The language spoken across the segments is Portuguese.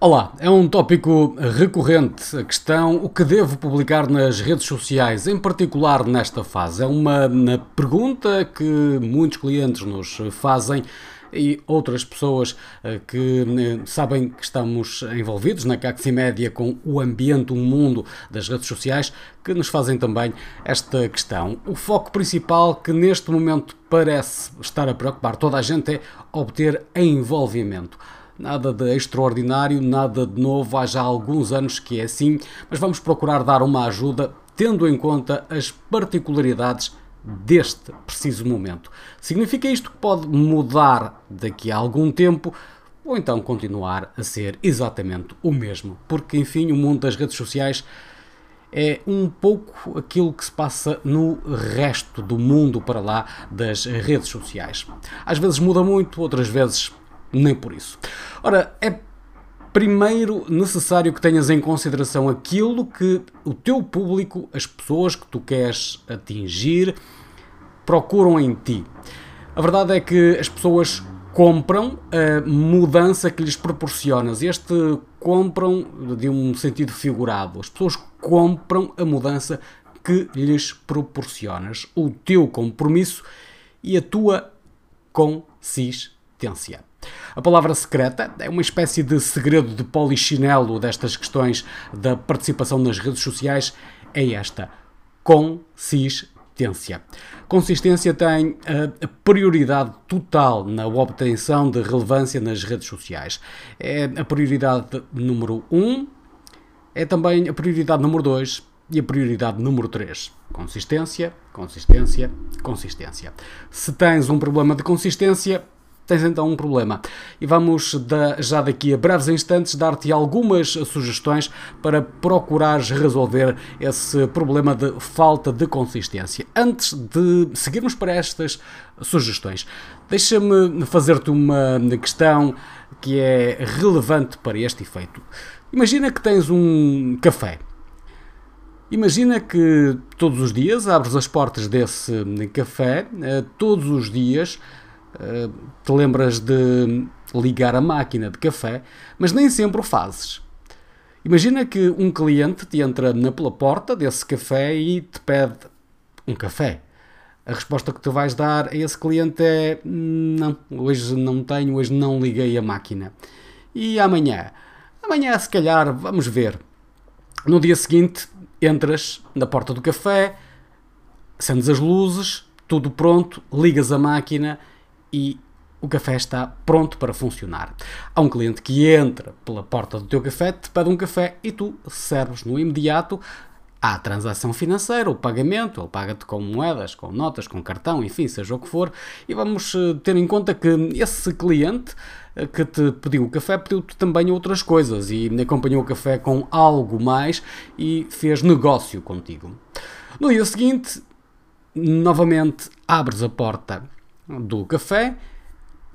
Olá, é um tópico recorrente a questão o que devo publicar nas redes sociais, em particular nesta fase. É uma pergunta que muitos clientes nos fazem e outras pessoas eh, que eh, sabem que estamos envolvidos na Caximédia com o ambiente, o mundo das redes sociais, que nos fazem também esta questão. O foco principal que neste momento parece estar a preocupar toda a gente é obter envolvimento. Nada de extraordinário, nada de novo, há já alguns anos que é assim, mas vamos procurar dar uma ajuda tendo em conta as particularidades deste preciso momento. Significa isto que pode mudar daqui a algum tempo ou então continuar a ser exatamente o mesmo, porque enfim o mundo das redes sociais é um pouco aquilo que se passa no resto do mundo para lá das redes sociais. Às vezes muda muito, outras vezes nem por isso. Ora, é primeiro necessário que tenhas em consideração aquilo que o teu público, as pessoas que tu queres atingir, procuram em ti. A verdade é que as pessoas compram a mudança que lhes proporcionas. Este compram de um sentido figurado. As pessoas compram a mudança que lhes proporcionas. O teu compromisso e a tua consistência. A palavra secreta é uma espécie de segredo de polichinelo destas questões da participação nas redes sociais. É esta: consistência. Consistência tem a prioridade total na obtenção de relevância nas redes sociais. É a prioridade número 1, um, é também a prioridade número 2 e a prioridade número 3. Consistência, consistência, consistência. Se tens um problema de consistência, tens então um problema. E vamos da, já daqui a breves instantes dar-te algumas sugestões para procurares resolver esse problema de falta de consistência. Antes de seguirmos para estas sugestões, deixa-me fazer-te uma questão que é relevante para este efeito. Imagina que tens um café. Imagina que todos os dias abres as portas desse café, eh, todos os dias eh, te lembras de ligar a máquina de café, mas nem sempre o fazes. Imagina que um cliente te entra na pela porta desse café e te pede um café. A resposta que tu vais dar a esse cliente é: Não, hoje não tenho, hoje não liguei a máquina. E amanhã? Amanhã, se calhar, vamos ver. No dia seguinte, entras na porta do café, acendes as luzes, tudo pronto, ligas a máquina e o café está pronto para funcionar. Há um cliente que entra pela porta do teu café, te pede um café e tu serves no imediato à transação financeira, o pagamento, ele paga-te com moedas, com notas, com cartão, enfim, seja o que for, e vamos eh, ter em conta que esse cliente eh, que te pediu o café pediu-te também outras coisas e acompanhou o café com algo mais e fez negócio contigo. No dia seguinte, novamente abres a porta do café,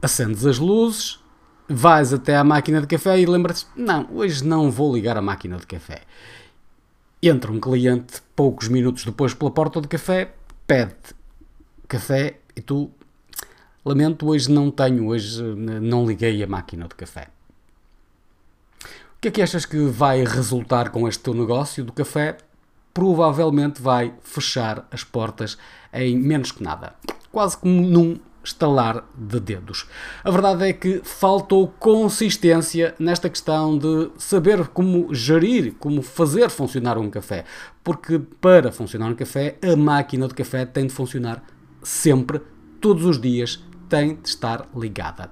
acendes as luzes, vais até à máquina de café e lembras-te: não, hoje não vou ligar a máquina de café. Entra um cliente poucos minutos depois pela porta do café, pede café e tu, lamento, hoje não tenho, hoje não liguei a máquina de café. O que é que achas que vai resultar com este teu negócio do café? Provavelmente vai fechar as portas em menos que nada quase como num estalar de dedos. A verdade é que faltou consistência nesta questão de saber como gerir, como fazer funcionar um café. Porque para funcionar um café, a máquina de café tem de funcionar sempre, todos os dias, tem de estar ligada.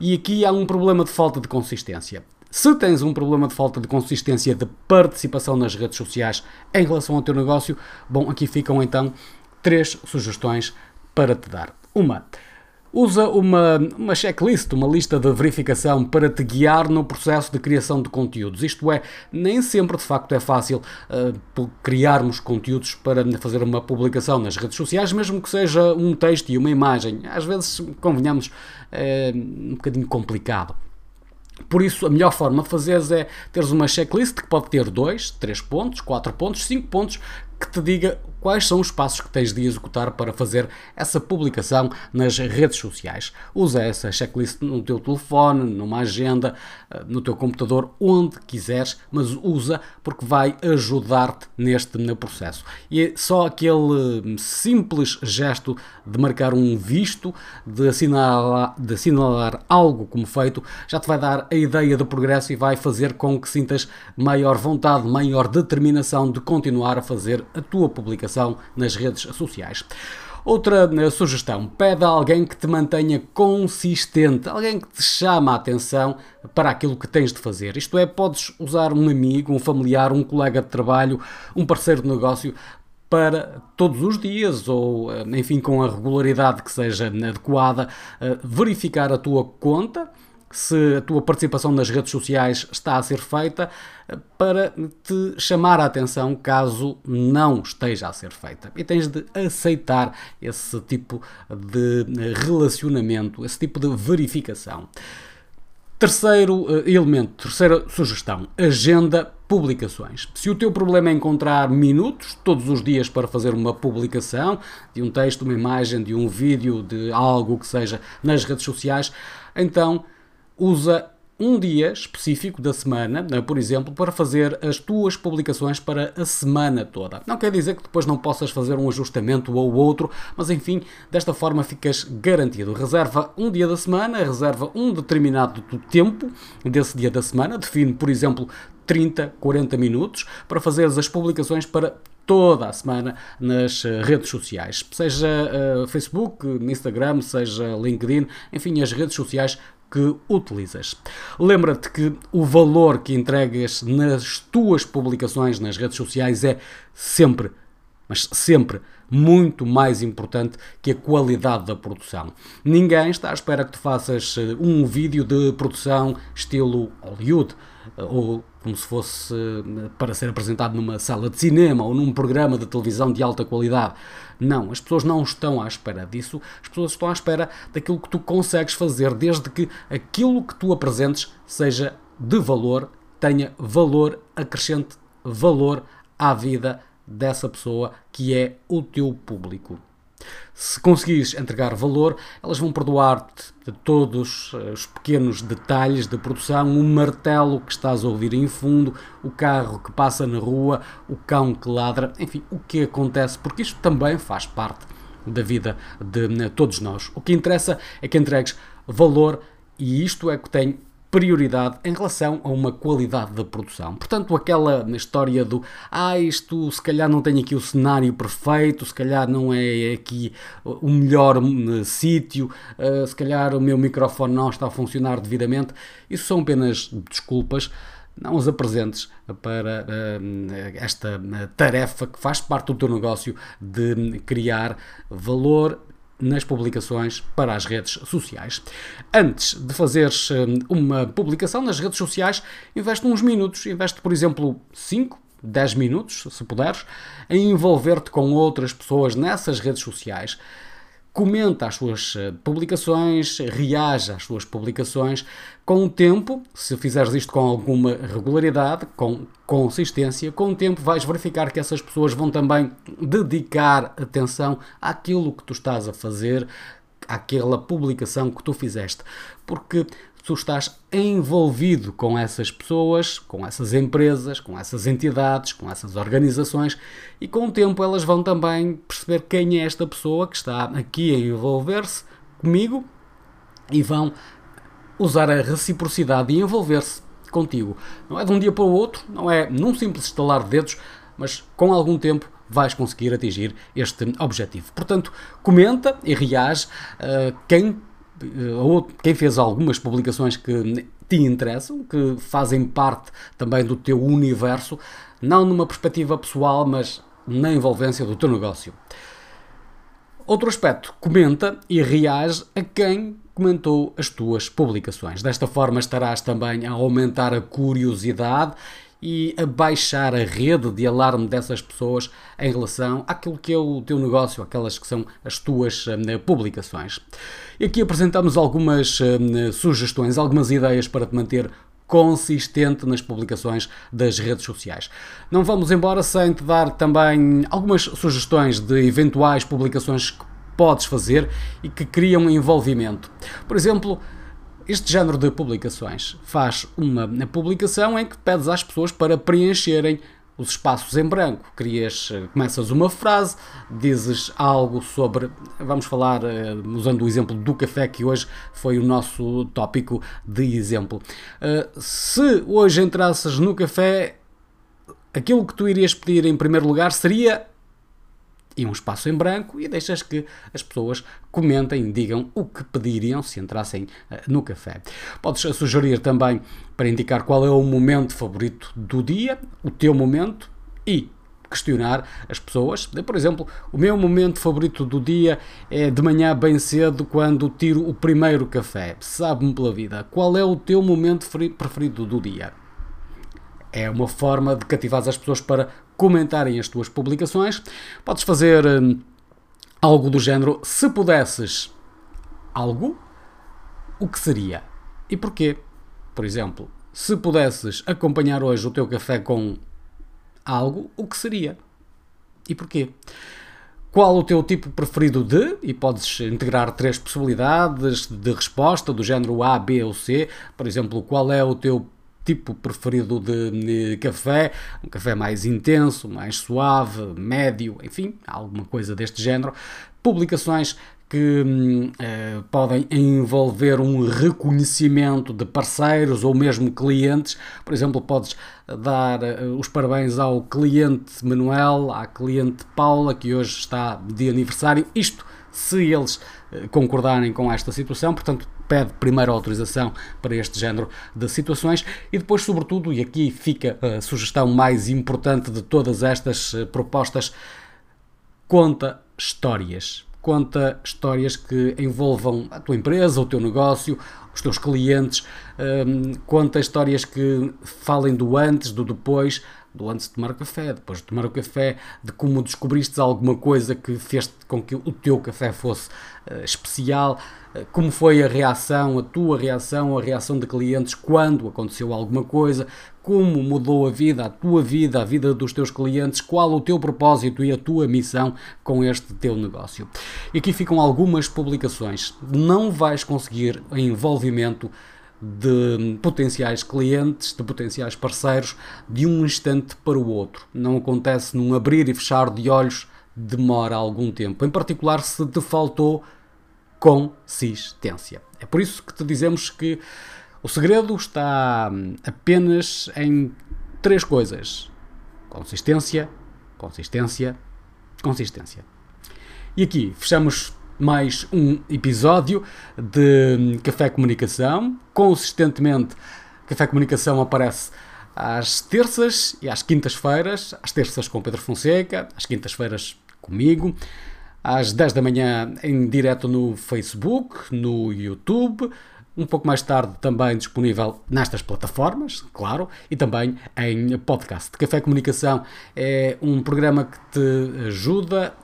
E aqui há um problema de falta de consistência. Se tens um problema de falta de consistência de participação nas redes sociais em relação ao teu negócio, bom, aqui ficam então três sugestões para te dar. Uma, usa uma, uma checklist, uma lista de verificação para te guiar no processo de criação de conteúdos. Isto é, nem sempre de facto é fácil uh, criarmos conteúdos para fazer uma publicação nas redes sociais, mesmo que seja um texto e uma imagem. Às vezes, convenhamos, é um bocadinho complicado. Por isso, a melhor forma de fazeres é teres uma checklist que pode ter 2, 3 pontos, 4 pontos, 5 pontos, que te diga quais são os passos que tens de executar para fazer essa publicação nas redes sociais. Usa essa checklist no teu telefone, numa agenda, eh, no teu computador, onde quiseres, mas usa porque vai ajudar-te neste processo. E é só aquele hum, simples gesto de marcar um visto, de assinalar, de assinalar algo como feito, já te vai dar a ideia de progresso e vai fazer com que sintas maior vontade, maior determinação de continuar a fazer a tua publicação nas redes sociais. Outra eh, sugestão: pede a alguém que te mantenha consistente, alguém que te chama a atenção para aquilo que tens de fazer. Isto é, podes usar um amigo, um familiar, um colega de trabalho, um parceiro de negócio para todos os dias ou, eh, enfim, com a regularidade que seja adequada, eh, verificar a tua conta se a tua participação nas redes sociais está a ser feita para te chamar a atenção caso não esteja a ser feita. E tens de aceitar esse tipo de relacionamento, esse tipo de verificação. Terceiro eh, elemento, terceira sugestão, agenda publicações. Se o teu problema é encontrar minutos todos os dias para fazer uma publicação de um texto, uma imagem, de um vídeo, de algo que seja nas redes sociais, então usa um dia específico da semana, né, por exemplo, para fazer as tuas publicações para a semana toda. Não quer dizer que depois não possas fazer um ajustamento ou outro, mas enfim, desta forma ficas garantido. Reserva um dia da semana, reserva um determinado tempo desse dia da semana, define, por exemplo, 30, 40 minutos para fazer as publicações para toda a semana nas eh, redes sociais, seja uh, Facebook, Instagram, seja LinkedIn, enfim, as redes sociais que utilizas. Lembra-te que o valor que entregas nas tuas publicações nas redes sociais é sempre, mas sempre, muito mais importante que a qualidade da produção. Ninguém está à espera que tu faças eh, um vídeo de produção estilo Hollywood ou como se fosse para ser apresentado numa sala de cinema ou num programa de televisão de alta qualidade. Não, as pessoas não estão à espera disso, as pessoas estão à espera daquilo que tu consegues fazer, desde que aquilo que tu apresentes seja de valor, tenha valor, acrescente valor à vida dessa pessoa que é o teu público. Se conseguires entregar valor, elas vão perdoar-te de todos eh, os pequenos detalhes da produção, o martelo que estás a ouvir em fundo, o carro que passa na rua, o cão que ladra, enfim, o que acontece, porque isto também faz parte da vida de né, todos nós. O que interessa é que entregues valor e isto é que tem prioridade em relação a uma qualidade da produção. Portanto, aquela história do ah, isto se calhar não tem aqui o cenário perfeito, se calhar não é aqui o melhor hum, sítio, uh, se calhar o meu microfone não está a funcionar devidamente, isso são apenas desculpas não os apresentes para uh, esta tarefa que faz parte do teu negócio de criar valor nas publicações para as redes sociais. Antes de fazeres hum, uma publicação nas redes sociais, investe uns minutos, investe, por exemplo, 5, 10 minutos, se puderes, em envolver-te com outras pessoas nessas redes sociais comenta as suas eh, publicações, reage às suas publicações. Com o tempo, se fizeres isto com alguma regularidade, com consistência, com o tempo vais verificar que essas pessoas vão também dedicar atenção àquilo que tu estás a fazer, àquela publicação que tu fizeste. Porque tu estás envolvido com essas pessoas, com essas empresas, com essas entidades, com essas organizações e com o tempo elas vão também perceber quem é esta pessoa que está aqui a envolver-se comigo e vão usar a reciprocidade e envolver-se contigo. Não é de um dia para o outro, não é num simples estalar de dedos, mas com algum tempo vais conseguir atingir este objetivo. Portanto, comenta e reage uh, quem ou quem fez algumas publicações que te interessam, que fazem parte também do teu universo, não numa perspectiva pessoal, mas na envolvência do teu negócio. Outro aspecto, comenta e reage a quem comentou as tuas publicações. Desta forma estarás também a aumentar a curiosidade e a baixar a rede de alarme dessas pessoas em relação àquilo que é o teu negócio, aquelas que são as tuas uh, publicações. E aqui apresentamos algumas uh, sugestões, algumas ideias para te manter consistente nas publicações das redes sociais. Não vamos embora sem te dar também algumas sugestões de eventuais publicações que podes fazer e que criam envolvimento. Por exemplo, este género de publicações faz uma publicação em que pedes às pessoas para preencherem os espaços em branco. Crias, começas uma frase, dizes algo sobre. Vamos falar, eh, usando o exemplo do café, que hoje foi o nosso tópico de exemplo. Eh, se hoje entrasses no café, aquilo que tu irias pedir em primeiro lugar seria e um espaço em branco e deixas que as pessoas comentem, digam o que pediriam se entrassem uh, no café. Podes sugerir também para indicar qual é o momento favorito do dia, o teu momento e questionar as pessoas. Por exemplo, o meu momento favorito do dia é de manhã bem cedo quando tiro o primeiro café. Sabe-me pela vida. Qual é o teu momento preferido do dia? É uma forma de cativar as pessoas para comentarem as tuas publicações. Podes fazer hum, algo do género: se pudesses algo, o que seria? E porquê? Por exemplo, se pudesses acompanhar hoje o teu café com algo, o que seria? E porquê? Qual o teu tipo preferido de? E podes integrar três possibilidades de resposta, do género A, B ou C. Por exemplo, qual é o teu tipo preferido de, café, um café mais intenso, mais suave, médio, enfim, alguma coisa deste género. Publicações que hum, eh, podem envolver um reconhecimento de parceiros ou mesmo clientes. Por exemplo, podes dar uh, os parabéns ao cliente Manuel, à cliente Paula, que hoje está de aniversário. Isto se eles uh, concordarem com esta situação, portanto, pede primeiro autorização para este género de situações e depois, sobretudo, e aqui fica a sugestão mais importante de todas estas eh, propostas, conta histórias. Conta histórias que envolvam a tua empresa, o teu negócio, os teus clientes. Um, conta histórias que falem do antes, do depois, do antes de tomar o café, depois de tomar o café, de como descobriste alguma coisa que fez com que o teu café fosse uh, especial, uh, como foi a reação, a tua reação, a reação de clientes quando aconteceu alguma coisa, como mudou a vida, a tua vida, a vida dos teus clientes, qual o teu propósito e a tua missão com este teu negócio. E aqui ficam algumas publicações. Não vais conseguir envolvimento de potenciais clientes, de potenciais parceiros, de um instante para o outro. Não acontece num abrir e fechar de olhos, demora algum tempo. Em particular, se te faltou consistência. É por isso que te dizemos que o segredo está apenas em três coisas: consistência, consistência, consistência. E aqui fechamos mais um episódio de Café Comunicação. Consistentemente, Café Comunicação aparece às terças e às quintas-feiras. Às terças com Pedro Fonseca, às quintas-feiras comigo. Às 10 da manhã em direto no Facebook, no YouTube. Um pouco mais tarde também disponível nestas plataformas, claro, e também em podcast. Café Comunicação é um programa que te ajuda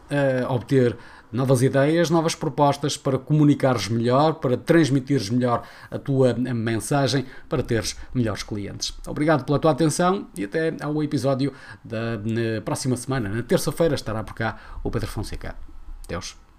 a obter novas ideias, novas propostas para comunicares melhor, para transmitires melhor a tua mensagem, para teres melhores clientes. Obrigado pela tua atenção e até ao episódio da próxima semana. Na terça-feira estará por cá o Pedro Fonseca. Deus.